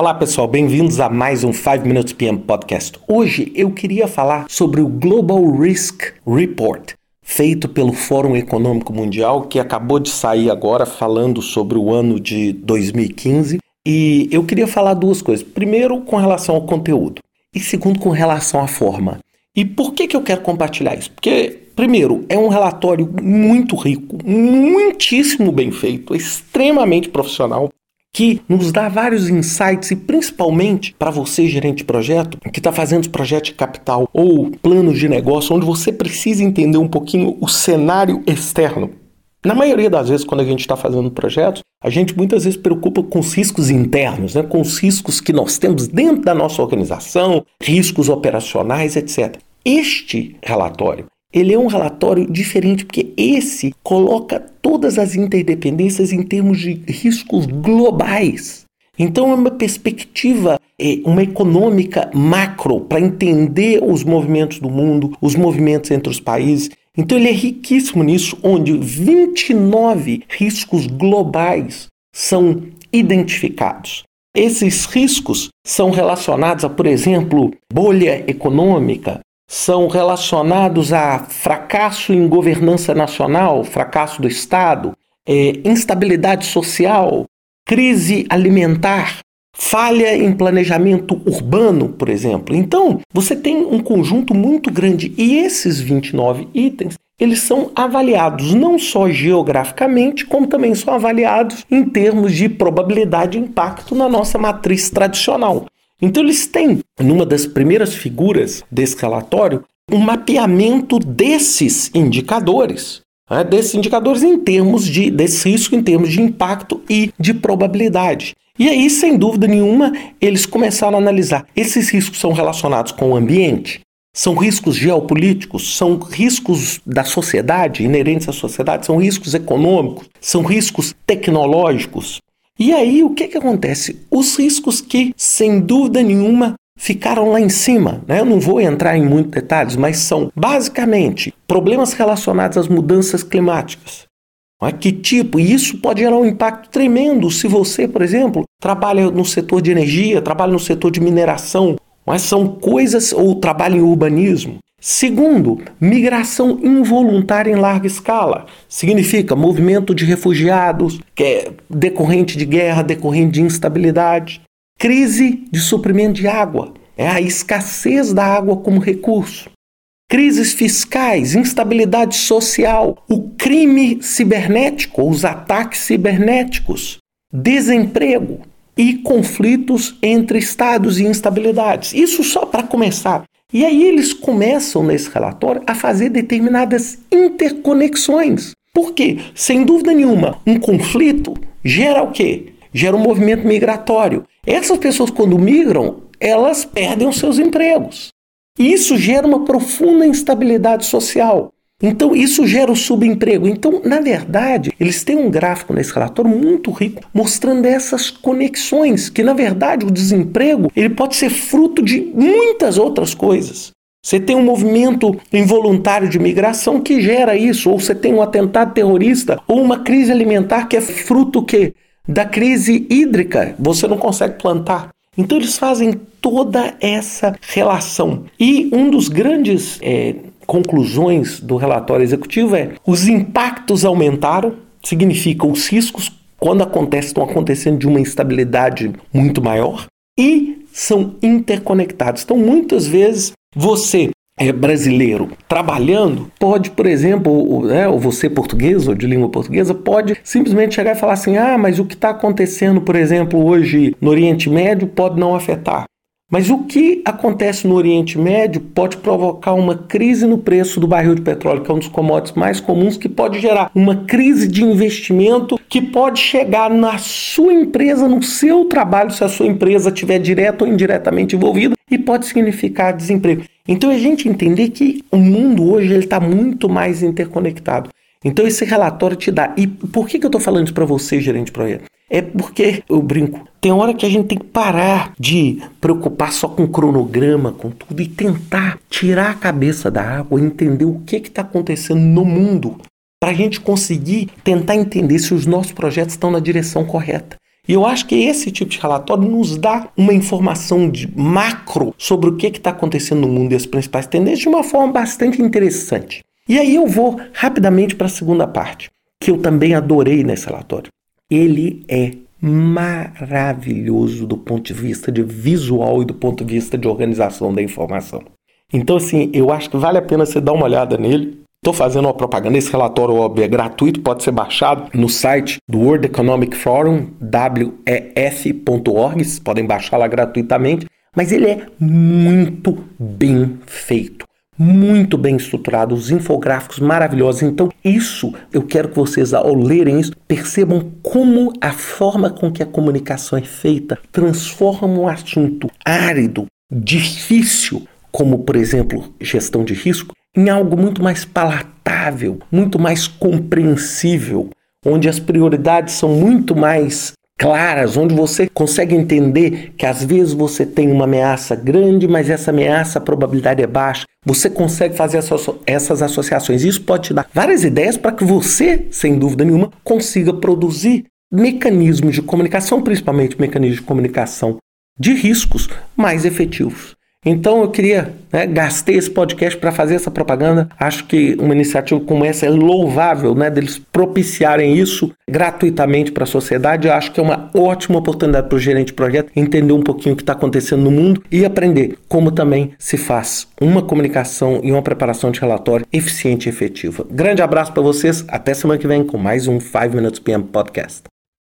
Olá pessoal, bem-vindos a mais um 5 Minutes PM Podcast. Hoje eu queria falar sobre o Global Risk Report, feito pelo Fórum Econômico Mundial, que acabou de sair agora falando sobre o ano de 2015. E eu queria falar duas coisas. Primeiro, com relação ao conteúdo, e segundo, com relação à forma. E por que, que eu quero compartilhar isso? Porque, primeiro, é um relatório muito rico, muitíssimo bem feito, extremamente profissional que nos dá vários insights e principalmente para você, gerente de projeto, que está fazendo projeto de capital ou planos de negócio, onde você precisa entender um pouquinho o cenário externo. Na maioria das vezes, quando a gente está fazendo projetos, a gente muitas vezes preocupa com os riscos internos, né? com os riscos que nós temos dentro da nossa organização, riscos operacionais, etc. Este relatório ele é um relatório diferente porque esse coloca todas as interdependências em termos de riscos globais. Então é uma perspectiva, é uma econômica macro para entender os movimentos do mundo, os movimentos entre os países. Então ele é riquíssimo nisso, onde 29 riscos globais são identificados. Esses riscos são relacionados a, por exemplo, bolha econômica, são relacionados a fracasso em governança nacional, fracasso do Estado, é, instabilidade social, crise alimentar, falha em planejamento urbano, por exemplo. Então, você tem um conjunto muito grande e esses 29 itens, eles são avaliados não só geograficamente, como também são avaliados em termos de probabilidade de impacto na nossa matriz tradicional. Então, eles têm, numa das primeiras figuras desse relatório, um mapeamento desses indicadores, né, desses indicadores em termos de desse risco, em termos de impacto e de probabilidade. E aí, sem dúvida nenhuma, eles começaram a analisar. Esses riscos são relacionados com o ambiente, são riscos geopolíticos, são riscos da sociedade, inerentes à sociedade, são riscos econômicos, são riscos tecnológicos, e aí o que, que acontece? Os riscos que, sem dúvida nenhuma, ficaram lá em cima. Né? Eu não vou entrar em muitos detalhes, mas são basicamente problemas relacionados às mudanças climáticas. É? Que tipo? E isso pode gerar um impacto tremendo se você, por exemplo, trabalha no setor de energia, trabalha no setor de mineração. Mas são coisas, ou trabalha em urbanismo. Segundo, migração involuntária em larga escala. Significa movimento de refugiados, que é decorrente de guerra, decorrente de instabilidade. Crise de suprimento de água. É a escassez da água como recurso. Crises fiscais, instabilidade social, o crime cibernético, os ataques cibernéticos, desemprego e conflitos entre estados e instabilidades. Isso só para começar. E aí eles começam nesse relatório a fazer determinadas interconexões. Por quê? Sem dúvida nenhuma, um conflito gera o quê? Gera um movimento migratório. Essas pessoas, quando migram, elas perdem os seus empregos. Isso gera uma profunda instabilidade social. Então, isso gera o subemprego. Então, na verdade, eles têm um gráfico nesse relatório muito rico mostrando essas conexões, que na verdade o desemprego ele pode ser fruto de muitas outras coisas. Você tem um movimento involuntário de migração que gera isso, ou você tem um atentado terrorista, ou uma crise alimentar que é fruto que da crise hídrica, você não consegue plantar. Então eles fazem toda essa relação. E um dos grandes é, conclusões do relatório executivo é: os impactos aumentaram, significa os riscos quando acontece estão acontecendo de uma instabilidade muito maior e são interconectados. Então, muitas vezes você é brasileiro trabalhando pode, por exemplo, né, ou você português ou de língua portuguesa pode simplesmente chegar e falar assim: ah, mas o que está acontecendo, por exemplo, hoje no Oriente Médio pode não afetar. Mas o que acontece no Oriente Médio pode provocar uma crise no preço do barril de petróleo, que é um dos commodities mais comuns, que pode gerar uma crise de investimento que pode chegar na sua empresa, no seu trabalho, se a sua empresa estiver direta ou indiretamente envolvida, e pode significar desemprego. Então a gente entender que o mundo hoje está muito mais interconectado. Então esse relatório te dá. E por que, que eu estou falando isso para você, gerente de projeto? É porque, eu brinco, tem hora que a gente tem que parar de preocupar só com cronograma, com tudo, e tentar tirar a cabeça da água entender o que está acontecendo no mundo. Para a gente conseguir tentar entender se os nossos projetos estão na direção correta. E eu acho que esse tipo de relatório nos dá uma informação de macro sobre o que está acontecendo no mundo e as principais tendências de uma forma bastante interessante. E aí eu vou rapidamente para a segunda parte, que eu também adorei nesse relatório. Ele é maravilhoso do ponto de vista de visual e do ponto de vista de organização da informação. Então, assim, eu acho que vale a pena você dar uma olhada nele. Estou fazendo uma propaganda. Esse relatório óbvio, é gratuito, pode ser baixado no site do World Economic Forum, wef.org. Podem baixar lá gratuitamente. Mas ele é muito bem feito muito bem estruturado, os infográficos maravilhosos. Então, isso eu quero que vocês, ao lerem isso, percebam como a forma com que a comunicação é feita transforma um assunto árido, difícil, como por exemplo gestão de risco, em algo muito mais palatável, muito mais compreensível, onde as prioridades são muito mais claras, onde você consegue entender que às vezes você tem uma ameaça grande, mas essa ameaça a probabilidade é baixa. Você consegue fazer essas associações. Isso pode te dar várias ideias para que você, sem dúvida nenhuma, consiga produzir mecanismos de comunicação, principalmente mecanismos de comunicação de riscos mais efetivos. Então eu queria, né, gastei esse podcast para fazer essa propaganda. Acho que uma iniciativa como essa é louvável, né, deles propiciarem isso gratuitamente para a sociedade. Eu acho que é uma ótima oportunidade para o gerente de projeto entender um pouquinho o que está acontecendo no mundo e aprender como também se faz uma comunicação e uma preparação de relatório eficiente e efetiva. Grande abraço para vocês. Até semana que vem com mais um 5 Minutes PM Podcast.